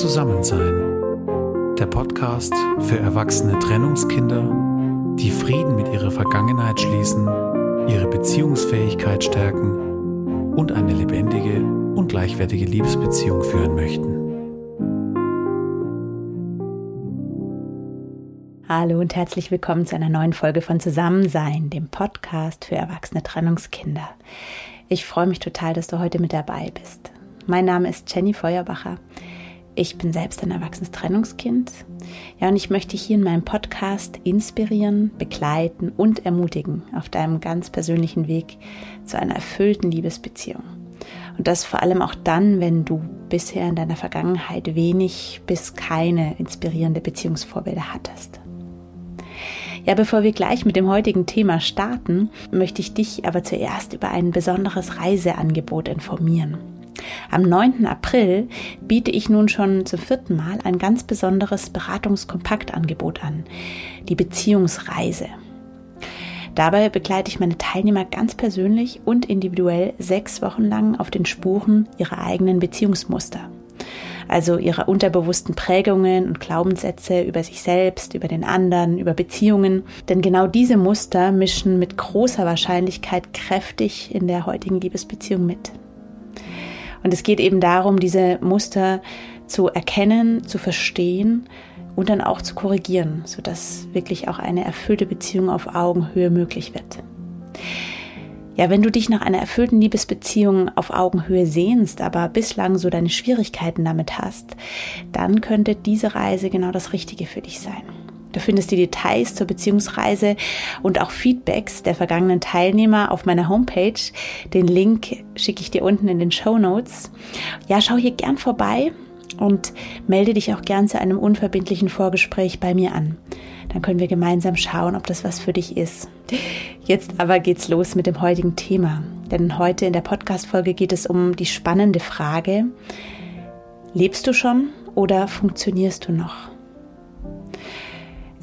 Zusammensein. Der Podcast für erwachsene Trennungskinder, die Frieden mit ihrer Vergangenheit schließen, ihre Beziehungsfähigkeit stärken und eine lebendige und gleichwertige Liebesbeziehung führen möchten. Hallo und herzlich willkommen zu einer neuen Folge von Zusammensein, dem Podcast für erwachsene Trennungskinder. Ich freue mich total, dass du heute mit dabei bist. Mein Name ist Jenny Feuerbacher. Ich bin selbst ein erwachsenes Trennungskind. Ja, und ich möchte hier in meinem Podcast inspirieren, begleiten und ermutigen auf deinem ganz persönlichen Weg zu einer erfüllten Liebesbeziehung. Und das vor allem auch dann, wenn du bisher in deiner Vergangenheit wenig bis keine inspirierende Beziehungsvorbilder hattest. Ja, bevor wir gleich mit dem heutigen Thema starten, möchte ich dich aber zuerst über ein besonderes Reiseangebot informieren. Am 9. April biete ich nun schon zum vierten Mal ein ganz besonderes Beratungskompaktangebot an, die Beziehungsreise. Dabei begleite ich meine Teilnehmer ganz persönlich und individuell sechs Wochen lang auf den Spuren ihrer eigenen Beziehungsmuster. Also ihrer unterbewussten Prägungen und Glaubenssätze über sich selbst, über den anderen, über Beziehungen. Denn genau diese Muster mischen mit großer Wahrscheinlichkeit kräftig in der heutigen Liebesbeziehung mit. Und es geht eben darum, diese Muster zu erkennen, zu verstehen und dann auch zu korrigieren, sodass wirklich auch eine erfüllte Beziehung auf Augenhöhe möglich wird. Ja, wenn du dich nach einer erfüllten Liebesbeziehung auf Augenhöhe sehnst, aber bislang so deine Schwierigkeiten damit hast, dann könnte diese Reise genau das Richtige für dich sein. Du findest die Details zur Beziehungsreise und auch Feedbacks der vergangenen Teilnehmer auf meiner Homepage. Den Link schicke ich dir unten in den Show Notes. Ja, schau hier gern vorbei und melde dich auch gern zu einem unverbindlichen Vorgespräch bei mir an. Dann können wir gemeinsam schauen, ob das was für dich ist. Jetzt aber geht's los mit dem heutigen Thema. Denn heute in der Podcast-Folge geht es um die spannende Frage: Lebst du schon oder funktionierst du noch?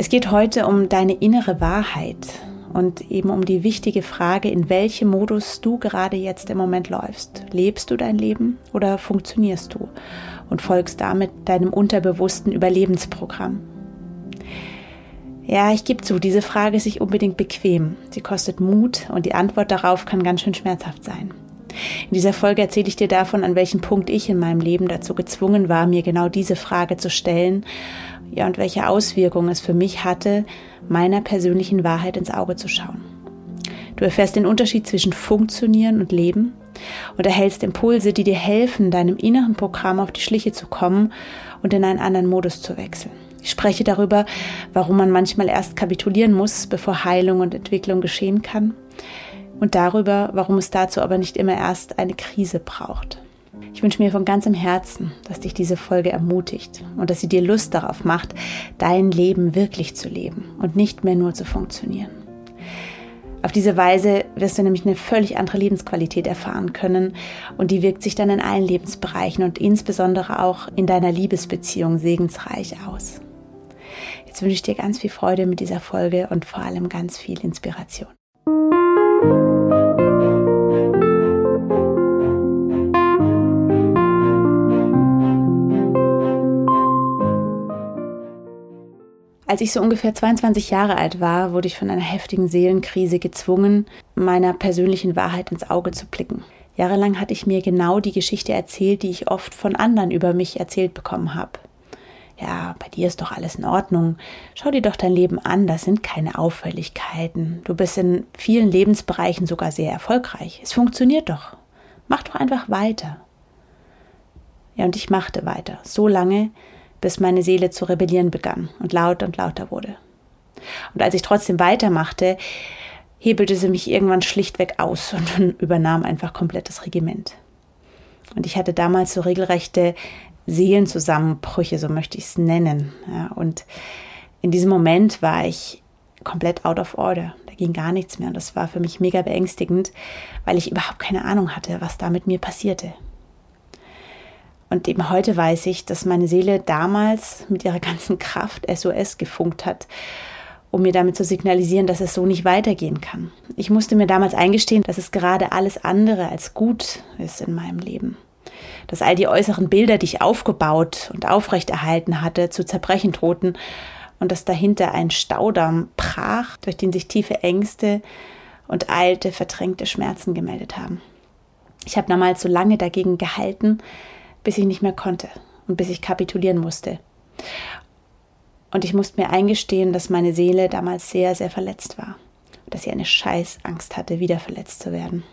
Es geht heute um deine innere Wahrheit und eben um die wichtige Frage, in welchem Modus du gerade jetzt im Moment läufst. Lebst du dein Leben oder funktionierst du und folgst damit deinem unterbewussten Überlebensprogramm? Ja, ich gebe zu, diese Frage ist nicht unbedingt bequem. Sie kostet Mut und die Antwort darauf kann ganz schön schmerzhaft sein. In dieser Folge erzähle ich dir davon, an welchem Punkt ich in meinem Leben dazu gezwungen war, mir genau diese Frage zu stellen ja, und welche Auswirkungen es für mich hatte, meiner persönlichen Wahrheit ins Auge zu schauen. Du erfährst den Unterschied zwischen Funktionieren und Leben und erhältst Impulse, die dir helfen, deinem inneren Programm auf die Schliche zu kommen und in einen anderen Modus zu wechseln. Ich spreche darüber, warum man manchmal erst kapitulieren muss, bevor Heilung und Entwicklung geschehen kann und darüber, warum es dazu aber nicht immer erst eine Krise braucht. Ich wünsche mir von ganzem Herzen, dass dich diese Folge ermutigt und dass sie dir Lust darauf macht, dein Leben wirklich zu leben und nicht mehr nur zu funktionieren. Auf diese Weise wirst du nämlich eine völlig andere Lebensqualität erfahren können und die wirkt sich dann in allen Lebensbereichen und insbesondere auch in deiner Liebesbeziehung segensreich aus. Jetzt wünsche ich dir ganz viel Freude mit dieser Folge und vor allem ganz viel Inspiration. Als ich so ungefähr 22 Jahre alt war, wurde ich von einer heftigen Seelenkrise gezwungen, meiner persönlichen Wahrheit ins Auge zu blicken. Jahrelang hatte ich mir genau die Geschichte erzählt, die ich oft von anderen über mich erzählt bekommen habe. Ja, bei dir ist doch alles in Ordnung. Schau dir doch dein Leben an, das sind keine Auffälligkeiten. Du bist in vielen Lebensbereichen sogar sehr erfolgreich. Es funktioniert doch. Mach doch einfach weiter. Ja, und ich machte weiter, so lange, bis meine Seele zu rebellieren begann und lauter und lauter wurde. Und als ich trotzdem weitermachte, hebelte sie mich irgendwann schlichtweg aus und übernahm einfach komplettes Regiment. Und ich hatte damals so regelrechte Seelenzusammenbrüche, so möchte ich es nennen. Ja, und in diesem Moment war ich komplett out of order. Da ging gar nichts mehr. Und das war für mich mega beängstigend, weil ich überhaupt keine Ahnung hatte, was da mit mir passierte. Und eben heute weiß ich, dass meine Seele damals mit ihrer ganzen Kraft SOS gefunkt hat, um mir damit zu signalisieren, dass es so nicht weitergehen kann. Ich musste mir damals eingestehen, dass es gerade alles andere als gut ist in meinem Leben. dass all die äußeren Bilder, die ich aufgebaut und aufrechterhalten hatte, zu zerbrechen drohten und dass dahinter ein Staudamm brach, durch den sich tiefe Ängste und alte, verdrängte Schmerzen gemeldet haben. Ich habe damals so lange dagegen gehalten, bis ich nicht mehr konnte und bis ich kapitulieren musste. Und ich musste mir eingestehen, dass meine Seele damals sehr, sehr verletzt war. Dass sie eine Scheißangst hatte, wieder verletzt zu werden.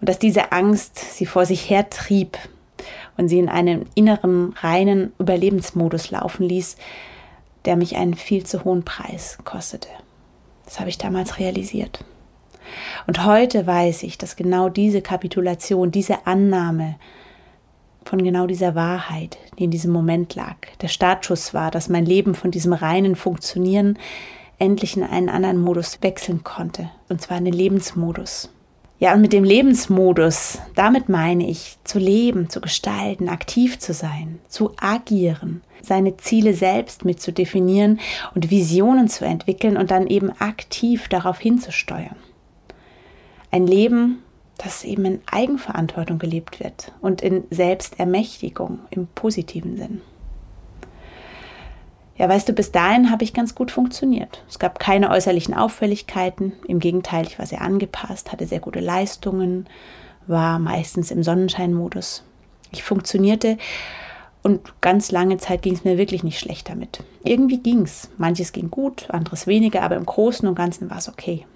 Und dass diese Angst sie vor sich hertrieb und sie in einen inneren, reinen Überlebensmodus laufen ließ, der mich einen viel zu hohen Preis kostete. Das habe ich damals realisiert. Und heute weiß ich, dass genau diese Kapitulation, diese Annahme von genau dieser Wahrheit, die in diesem Moment lag, der Startschuss war, dass mein Leben von diesem reinen Funktionieren endlich in einen anderen Modus wechseln konnte, und zwar in den Lebensmodus. Ja, und mit dem Lebensmodus, damit meine ich, zu leben, zu gestalten, aktiv zu sein, zu agieren, seine Ziele selbst mit zu definieren und Visionen zu entwickeln und dann eben aktiv darauf hinzusteuern. Ein Leben, das eben in Eigenverantwortung gelebt wird und in Selbstermächtigung im positiven Sinn. Ja, weißt du, bis dahin habe ich ganz gut funktioniert. Es gab keine äußerlichen Auffälligkeiten. Im Gegenteil, ich war sehr angepasst, hatte sehr gute Leistungen, war meistens im Sonnenscheinmodus. Ich funktionierte und ganz lange Zeit ging es mir wirklich nicht schlecht damit. Irgendwie ging es. Manches ging gut, anderes weniger, aber im Großen und Ganzen war es okay.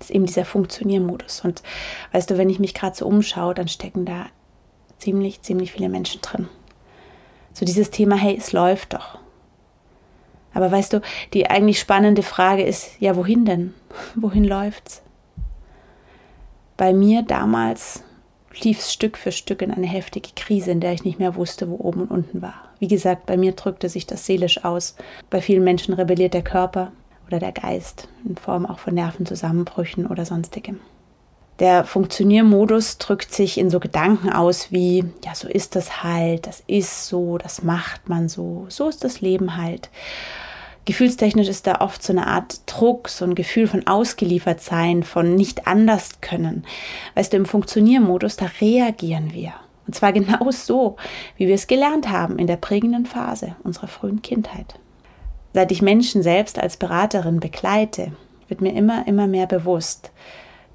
Ist eben dieser Funktioniermodus. Und weißt du, wenn ich mich gerade so umschaue, dann stecken da ziemlich, ziemlich viele Menschen drin. So dieses Thema, hey, es läuft doch. Aber weißt du, die eigentlich spannende Frage ist, ja, wohin denn? wohin läuft's? Bei mir damals lief es Stück für Stück in eine heftige Krise, in der ich nicht mehr wusste, wo oben und unten war. Wie gesagt, bei mir drückte sich das seelisch aus. Bei vielen Menschen rebelliert der Körper oder der Geist in Form auch von Nervenzusammenbrüchen oder sonstigem. Der Funktioniermodus drückt sich in so Gedanken aus wie, ja, so ist das halt, das ist so, das macht man so, so ist das Leben halt. Gefühlstechnisch ist da oft so eine Art Druck, so ein Gefühl von ausgeliefert sein, von nicht anders können. Weißt du, im Funktioniermodus, da reagieren wir. Und zwar genau so, wie wir es gelernt haben in der prägenden Phase unserer frühen Kindheit. Seit ich Menschen selbst als Beraterin begleite, wird mir immer, immer mehr bewusst,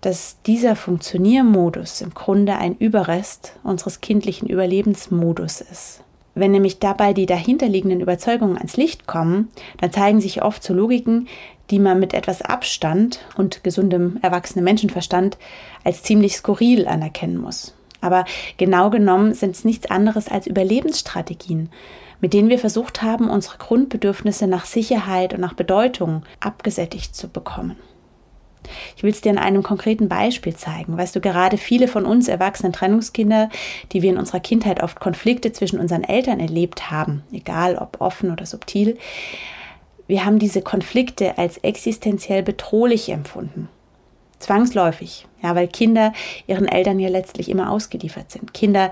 dass dieser Funktioniermodus im Grunde ein Überrest unseres kindlichen Überlebensmodus ist. Wenn nämlich dabei die dahinterliegenden Überzeugungen ans Licht kommen, dann zeigen sich oft so Logiken, die man mit etwas Abstand und gesundem erwachsenem Menschenverstand als ziemlich skurril anerkennen muss. Aber genau genommen sind es nichts anderes als Überlebensstrategien, mit denen wir versucht haben, unsere Grundbedürfnisse nach Sicherheit und nach Bedeutung abgesättigt zu bekommen. Ich will es dir in einem konkreten Beispiel zeigen. Weißt du, gerade viele von uns erwachsenen Trennungskinder, die wir in unserer Kindheit oft Konflikte zwischen unseren Eltern erlebt haben, egal ob offen oder subtil, wir haben diese Konflikte als existenziell bedrohlich empfunden. Zwangsläufig, ja, weil Kinder ihren Eltern ja letztlich immer ausgeliefert sind. Kinder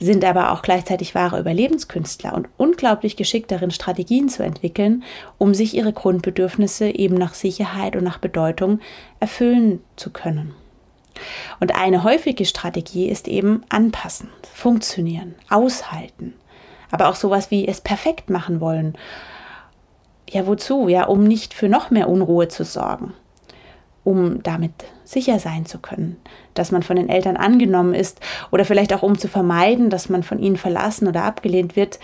sind aber auch gleichzeitig wahre Überlebenskünstler und unglaublich geschickt darin, Strategien zu entwickeln, um sich ihre Grundbedürfnisse eben nach Sicherheit und nach Bedeutung erfüllen zu können. Und eine häufige Strategie ist eben anpassen, funktionieren, aushalten, aber auch sowas wie es perfekt machen wollen. Ja, wozu? Ja, um nicht für noch mehr Unruhe zu sorgen um damit sicher sein zu können, dass man von den Eltern angenommen ist oder vielleicht auch um zu vermeiden, dass man von ihnen verlassen oder abgelehnt wird,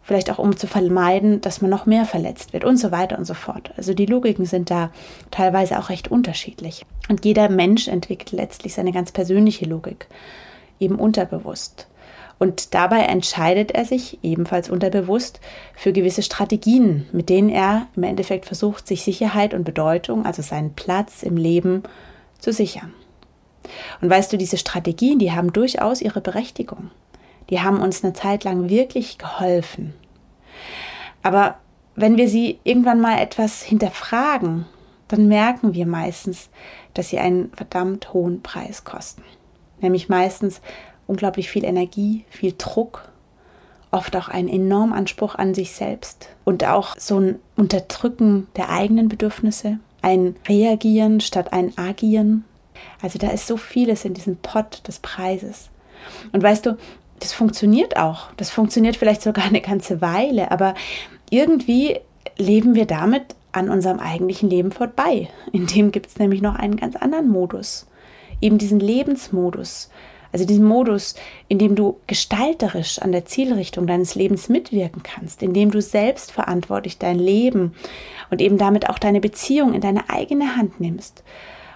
vielleicht auch um zu vermeiden, dass man noch mehr verletzt wird und so weiter und so fort. Also die Logiken sind da teilweise auch recht unterschiedlich. Und jeder Mensch entwickelt letztlich seine ganz persönliche Logik, eben unterbewusst. Und dabei entscheidet er sich ebenfalls unterbewusst für gewisse Strategien, mit denen er im Endeffekt versucht, sich Sicherheit und Bedeutung, also seinen Platz im Leben, zu sichern. Und weißt du, diese Strategien, die haben durchaus ihre Berechtigung. Die haben uns eine Zeit lang wirklich geholfen. Aber wenn wir sie irgendwann mal etwas hinterfragen, dann merken wir meistens, dass sie einen verdammt hohen Preis kosten. Nämlich meistens unglaublich viel Energie, viel Druck, oft auch einen enormen Anspruch an sich selbst und auch so ein Unterdrücken der eigenen Bedürfnisse, ein Reagieren statt ein Agieren. Also da ist so vieles in diesem Pott des Preises. Und weißt du, das funktioniert auch. Das funktioniert vielleicht sogar eine ganze Weile, aber irgendwie leben wir damit an unserem eigentlichen Leben vorbei. In dem gibt es nämlich noch einen ganz anderen Modus. Eben diesen Lebensmodus. Also diesen Modus, in dem du gestalterisch an der Zielrichtung deines Lebens mitwirken kannst, in dem du selbstverantwortlich dein Leben und eben damit auch deine Beziehung in deine eigene Hand nimmst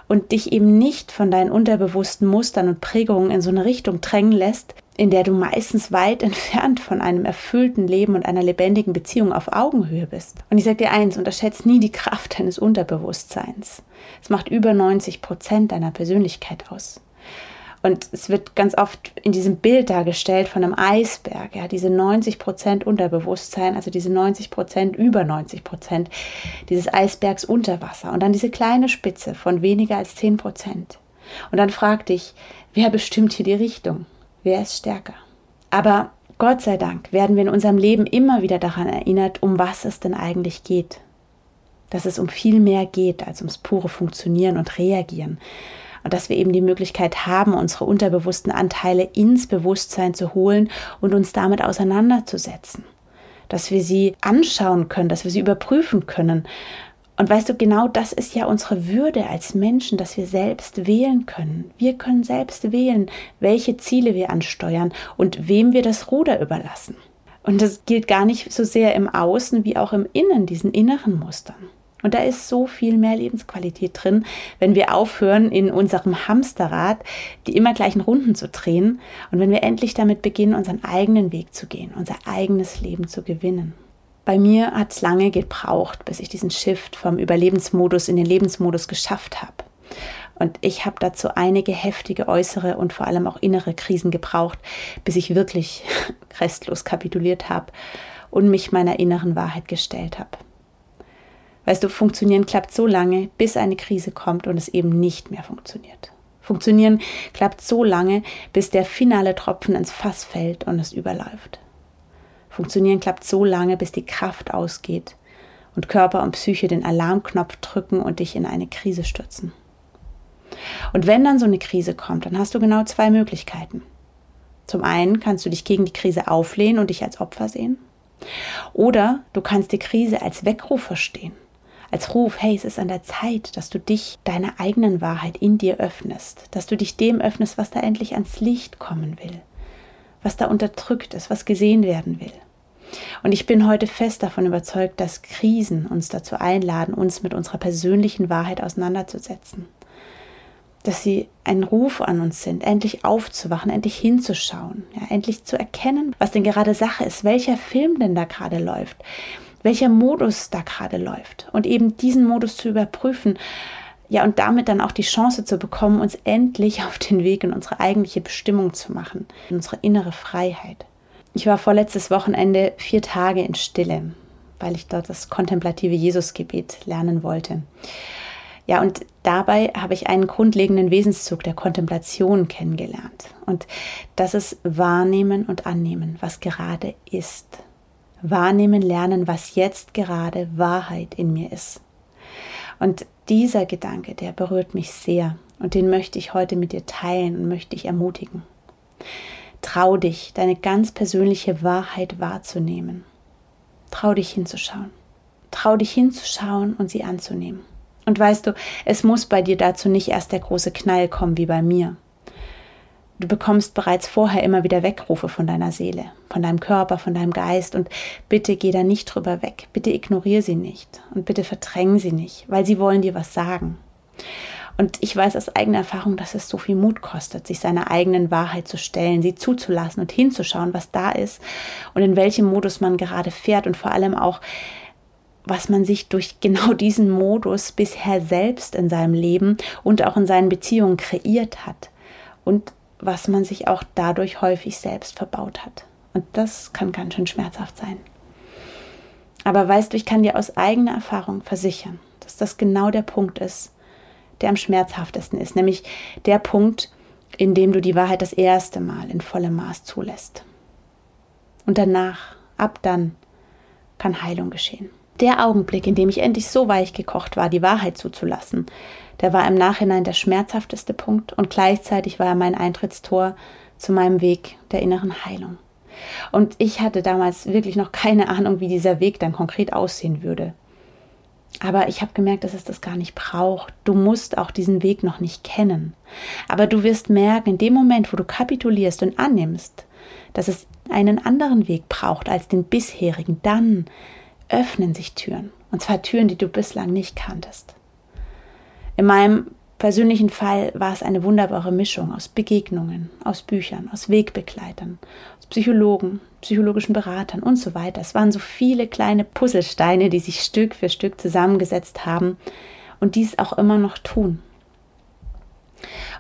und dich eben nicht von deinen unterbewussten Mustern und Prägungen in so eine Richtung drängen lässt, in der du meistens weit entfernt von einem erfüllten Leben und einer lebendigen Beziehung auf Augenhöhe bist. Und ich sage dir eins, unterschätze nie die Kraft deines Unterbewusstseins. Es macht über 90 Prozent deiner Persönlichkeit aus. Und es wird ganz oft in diesem Bild dargestellt von einem Eisberg, ja, diese 90 Prozent Unterbewusstsein, also diese 90 Prozent, über 90 Prozent dieses Eisbergs unter Wasser und dann diese kleine Spitze von weniger als 10 Prozent. Und dann frag dich, wer bestimmt hier die Richtung? Wer ist stärker? Aber Gott sei Dank werden wir in unserem Leben immer wieder daran erinnert, um was es denn eigentlich geht. Dass es um viel mehr geht als ums pure Funktionieren und Reagieren und dass wir eben die Möglichkeit haben, unsere unterbewussten Anteile ins Bewusstsein zu holen und uns damit auseinanderzusetzen. Dass wir sie anschauen können, dass wir sie überprüfen können. Und weißt du, genau das ist ja unsere Würde als Menschen, dass wir selbst wählen können. Wir können selbst wählen, welche Ziele wir ansteuern und wem wir das Ruder überlassen. Und das gilt gar nicht so sehr im Außen wie auch im Innen, diesen inneren Mustern. Und da ist so viel mehr Lebensqualität drin, wenn wir aufhören, in unserem Hamsterrad die immer gleichen Runden zu drehen und wenn wir endlich damit beginnen, unseren eigenen Weg zu gehen, unser eigenes Leben zu gewinnen. Bei mir hat es lange gebraucht, bis ich diesen Shift vom Überlebensmodus in den Lebensmodus geschafft habe. Und ich habe dazu einige heftige äußere und vor allem auch innere Krisen gebraucht, bis ich wirklich restlos kapituliert habe und mich meiner inneren Wahrheit gestellt habe. Weißt du, funktionieren klappt so lange, bis eine Krise kommt und es eben nicht mehr funktioniert. Funktionieren klappt so lange, bis der finale Tropfen ins Fass fällt und es überläuft. Funktionieren klappt so lange, bis die Kraft ausgeht und Körper und Psyche den Alarmknopf drücken und dich in eine Krise stürzen. Und wenn dann so eine Krise kommt, dann hast du genau zwei Möglichkeiten. Zum einen kannst du dich gegen die Krise auflehnen und dich als Opfer sehen. Oder du kannst die Krise als Weckruf verstehen als Ruf, hey, es ist an der Zeit, dass du dich deiner eigenen Wahrheit in dir öffnest, dass du dich dem öffnest, was da endlich ans Licht kommen will, was da unterdrückt ist, was gesehen werden will. Und ich bin heute fest davon überzeugt, dass Krisen uns dazu einladen, uns mit unserer persönlichen Wahrheit auseinanderzusetzen. Dass sie ein Ruf an uns sind, endlich aufzuwachen, endlich hinzuschauen, ja, endlich zu erkennen, was denn gerade Sache ist, welcher Film denn da gerade läuft, welcher Modus da gerade läuft und eben diesen Modus zu überprüfen. Ja, und damit dann auch die Chance zu bekommen, uns endlich auf den Weg in unsere eigentliche Bestimmung zu machen, in unsere innere Freiheit. Ich war vorletztes Wochenende vier Tage in Stille, weil ich dort das kontemplative Jesusgebet lernen wollte. Ja, und dabei habe ich einen grundlegenden Wesenszug der Kontemplation kennengelernt. Und das ist Wahrnehmen und Annehmen, was gerade ist wahrnehmen lernen, was jetzt gerade Wahrheit in mir ist. Und dieser Gedanke, der berührt mich sehr und den möchte ich heute mit dir teilen und möchte dich ermutigen. Trau dich, deine ganz persönliche Wahrheit wahrzunehmen. Trau dich hinzuschauen. Trau dich hinzuschauen und sie anzunehmen. Und weißt du, es muss bei dir dazu nicht erst der große Knall kommen wie bei mir. Du bekommst bereits vorher immer wieder Weckrufe von deiner Seele, von deinem Körper, von deinem Geist und bitte geh da nicht drüber weg. Bitte ignoriere sie nicht und bitte verdräng sie nicht, weil sie wollen dir was sagen. Und ich weiß aus eigener Erfahrung, dass es so viel Mut kostet, sich seiner eigenen Wahrheit zu stellen, sie zuzulassen und hinzuschauen, was da ist und in welchem Modus man gerade fährt und vor allem auch, was man sich durch genau diesen Modus bisher selbst in seinem Leben und auch in seinen Beziehungen kreiert hat. Und was man sich auch dadurch häufig selbst verbaut hat. Und das kann ganz schön schmerzhaft sein. Aber weißt du, ich kann dir aus eigener Erfahrung versichern, dass das genau der Punkt ist, der am schmerzhaftesten ist, nämlich der Punkt, in dem du die Wahrheit das erste Mal in vollem Maß zulässt. Und danach, ab dann, kann Heilung geschehen. Der Augenblick, in dem ich endlich so weich gekocht war, die Wahrheit zuzulassen, der war im Nachhinein der schmerzhafteste Punkt und gleichzeitig war er mein Eintrittstor zu meinem Weg der inneren Heilung. Und ich hatte damals wirklich noch keine Ahnung, wie dieser Weg dann konkret aussehen würde. Aber ich habe gemerkt, dass es das gar nicht braucht. Du musst auch diesen Weg noch nicht kennen. Aber du wirst merken, in dem Moment, wo du kapitulierst und annimmst, dass es einen anderen Weg braucht als den bisherigen, dann öffnen sich Türen. Und zwar Türen, die du bislang nicht kanntest. In meinem persönlichen Fall war es eine wunderbare Mischung aus Begegnungen, aus Büchern, aus Wegbegleitern, aus Psychologen, psychologischen Beratern und so weiter. Es waren so viele kleine Puzzlesteine, die sich Stück für Stück zusammengesetzt haben und dies auch immer noch tun.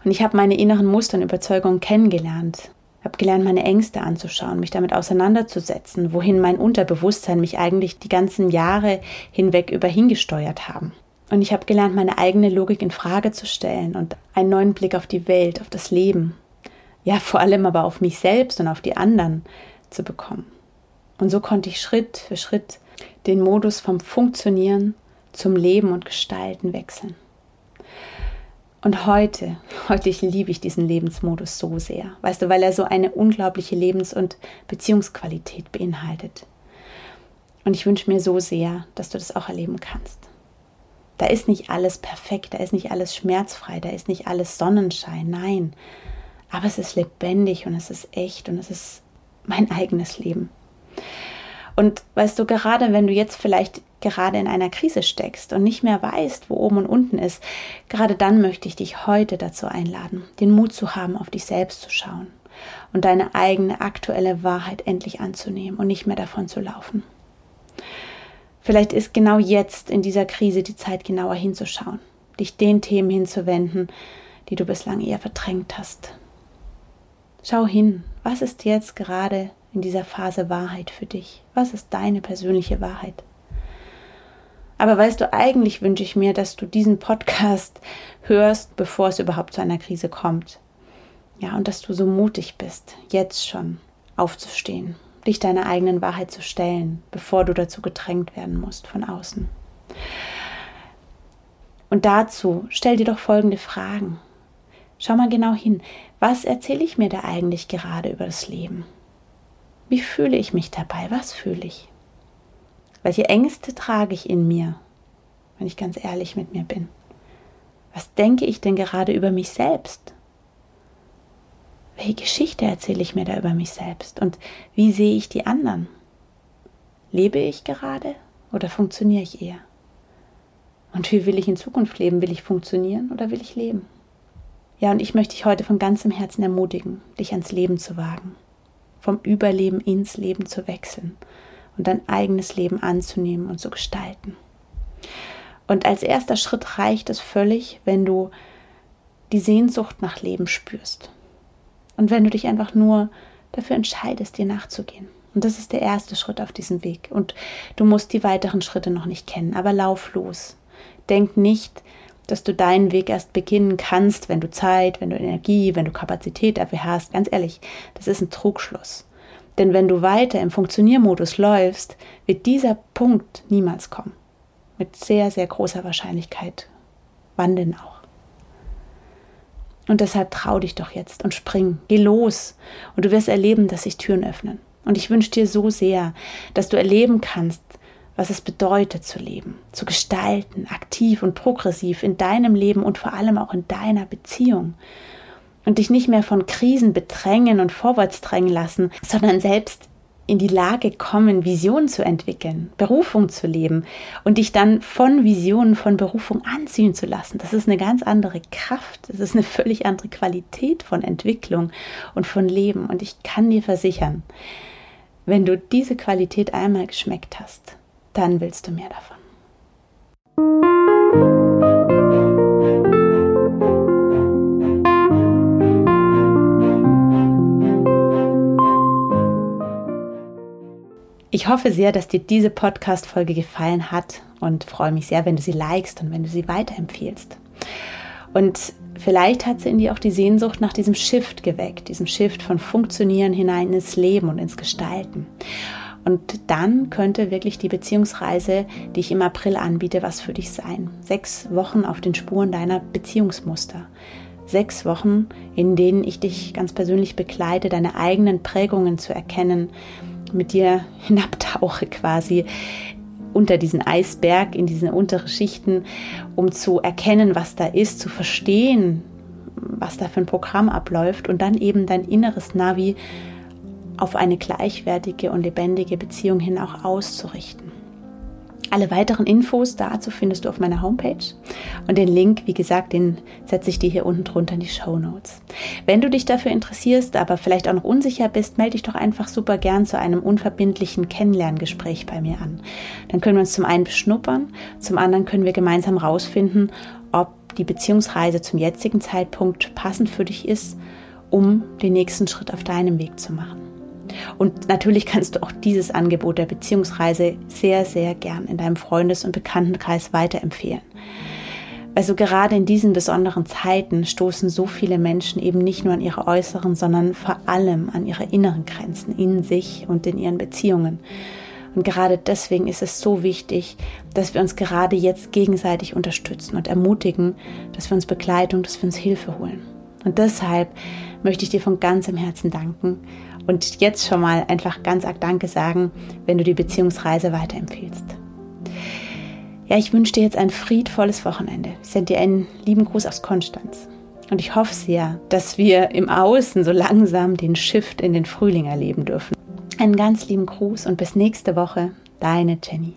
Und ich habe meine inneren Muster und Überzeugungen kennengelernt, habe gelernt, meine Ängste anzuschauen, mich damit auseinanderzusetzen, wohin mein Unterbewusstsein mich eigentlich die ganzen Jahre hinweg überhingesteuert haben. Und ich habe gelernt, meine eigene Logik in Frage zu stellen und einen neuen Blick auf die Welt, auf das Leben, ja, vor allem aber auf mich selbst und auf die anderen zu bekommen. Und so konnte ich Schritt für Schritt den Modus vom Funktionieren zum Leben und Gestalten wechseln. Und heute, heute liebe ich diesen Lebensmodus so sehr, weißt du, weil er so eine unglaubliche Lebens- und Beziehungsqualität beinhaltet. Und ich wünsche mir so sehr, dass du das auch erleben kannst. Da ist nicht alles perfekt, da ist nicht alles schmerzfrei, da ist nicht alles Sonnenschein, nein. Aber es ist lebendig und es ist echt und es ist mein eigenes Leben. Und weißt du, gerade wenn du jetzt vielleicht gerade in einer Krise steckst und nicht mehr weißt, wo oben und unten ist, gerade dann möchte ich dich heute dazu einladen, den Mut zu haben, auf dich selbst zu schauen und deine eigene aktuelle Wahrheit endlich anzunehmen und nicht mehr davon zu laufen. Vielleicht ist genau jetzt in dieser Krise die Zeit genauer hinzuschauen, dich den Themen hinzuwenden, die du bislang eher verdrängt hast. Schau hin, was ist jetzt gerade in dieser Phase Wahrheit für dich? Was ist deine persönliche Wahrheit? Aber weißt du, eigentlich wünsche ich mir, dass du diesen Podcast hörst, bevor es überhaupt zu einer Krise kommt. Ja, und dass du so mutig bist, jetzt schon aufzustehen, dich deiner eigenen Wahrheit zu stellen, bevor du dazu gedrängt werden musst von außen. Und dazu stell dir doch folgende Fragen. Schau mal genau hin. Was erzähle ich mir da eigentlich gerade über das Leben? Wie fühle ich mich dabei? Was fühle ich? Welche Ängste trage ich in mir, wenn ich ganz ehrlich mit mir bin? Was denke ich denn gerade über mich selbst? Welche Geschichte erzähle ich mir da über mich selbst? Und wie sehe ich die anderen? Lebe ich gerade oder funktioniere ich eher? Und wie will ich in Zukunft leben? Will ich funktionieren oder will ich leben? Ja, und ich möchte dich heute von ganzem Herzen ermutigen, dich ans Leben zu wagen, vom Überleben ins Leben zu wechseln und dein eigenes Leben anzunehmen und zu gestalten. Und als erster Schritt reicht es völlig, wenn du die Sehnsucht nach Leben spürst. Und wenn du dich einfach nur dafür entscheidest, dir nachzugehen. Und das ist der erste Schritt auf diesem Weg. Und du musst die weiteren Schritte noch nicht kennen, aber lauf los. Denk nicht, dass du deinen Weg erst beginnen kannst, wenn du Zeit, wenn du Energie, wenn du Kapazität dafür hast. Ganz ehrlich, das ist ein Trugschluss. Denn wenn du weiter im Funktioniermodus läufst, wird dieser Punkt niemals kommen. Mit sehr, sehr großer Wahrscheinlichkeit. Wann denn auch? Und deshalb trau dich doch jetzt und spring, geh los. Und du wirst erleben, dass sich Türen öffnen. Und ich wünsche dir so sehr, dass du erleben kannst, was es bedeutet zu leben, zu gestalten, aktiv und progressiv in deinem Leben und vor allem auch in deiner Beziehung. Und dich nicht mehr von Krisen bedrängen und vorwärts drängen lassen, sondern selbst in die Lage kommen, Visionen zu entwickeln, Berufung zu leben und dich dann von Visionen, von Berufung anziehen zu lassen. Das ist eine ganz andere Kraft, das ist eine völlig andere Qualität von Entwicklung und von Leben. Und ich kann dir versichern, wenn du diese Qualität einmal geschmeckt hast, dann willst du mehr davon. Ich hoffe sehr, dass dir diese Podcast-Folge gefallen hat und freue mich sehr, wenn du sie likest und wenn du sie weiterempfehlst. Und vielleicht hat sie in dir auch die Sehnsucht nach diesem Shift geweckt, diesem Shift von Funktionieren hinein ins Leben und ins Gestalten. Und dann könnte wirklich die Beziehungsreise, die ich im April anbiete, was für dich sein. Sechs Wochen auf den Spuren deiner Beziehungsmuster. sechs Wochen, in denen ich dich ganz persönlich begleite, deine eigenen Prägungen zu erkennen, mit dir hinabtauche quasi unter diesen Eisberg, in diese untere Schichten, um zu erkennen, was da ist, zu verstehen, was da für ein Programm abläuft und dann eben dein inneres Navi auf eine gleichwertige und lebendige Beziehung hin auch auszurichten. Alle weiteren Infos dazu findest du auf meiner Homepage und den Link, wie gesagt, den setze ich dir hier unten drunter in die Show Notes. Wenn du dich dafür interessierst, aber vielleicht auch noch unsicher bist, melde dich doch einfach super gern zu einem unverbindlichen Kennenlerngespräch bei mir an. Dann können wir uns zum einen beschnuppern, zum anderen können wir gemeinsam rausfinden, ob die Beziehungsreise zum jetzigen Zeitpunkt passend für dich ist, um den nächsten Schritt auf deinem Weg zu machen. Und natürlich kannst du auch dieses Angebot der Beziehungsreise sehr, sehr gern in deinem Freundes- und Bekanntenkreis weiterempfehlen. Also gerade in diesen besonderen Zeiten stoßen so viele Menschen eben nicht nur an ihre äußeren, sondern vor allem an ihre inneren Grenzen in sich und in ihren Beziehungen. Und gerade deswegen ist es so wichtig, dass wir uns gerade jetzt gegenseitig unterstützen und ermutigen, dass wir uns Begleitung, dass wir uns Hilfe holen. Und deshalb möchte ich dir von ganzem Herzen danken und jetzt schon mal einfach ganz arg Danke sagen, wenn du die Beziehungsreise weiterempfehlst. Ja, ich wünsche dir jetzt ein friedvolles Wochenende. Ich sende dir einen lieben Gruß aus Konstanz. Und ich hoffe sehr, dass wir im Außen so langsam den Shift in den Frühling erleben dürfen. Einen ganz lieben Gruß und bis nächste Woche, deine Jenny.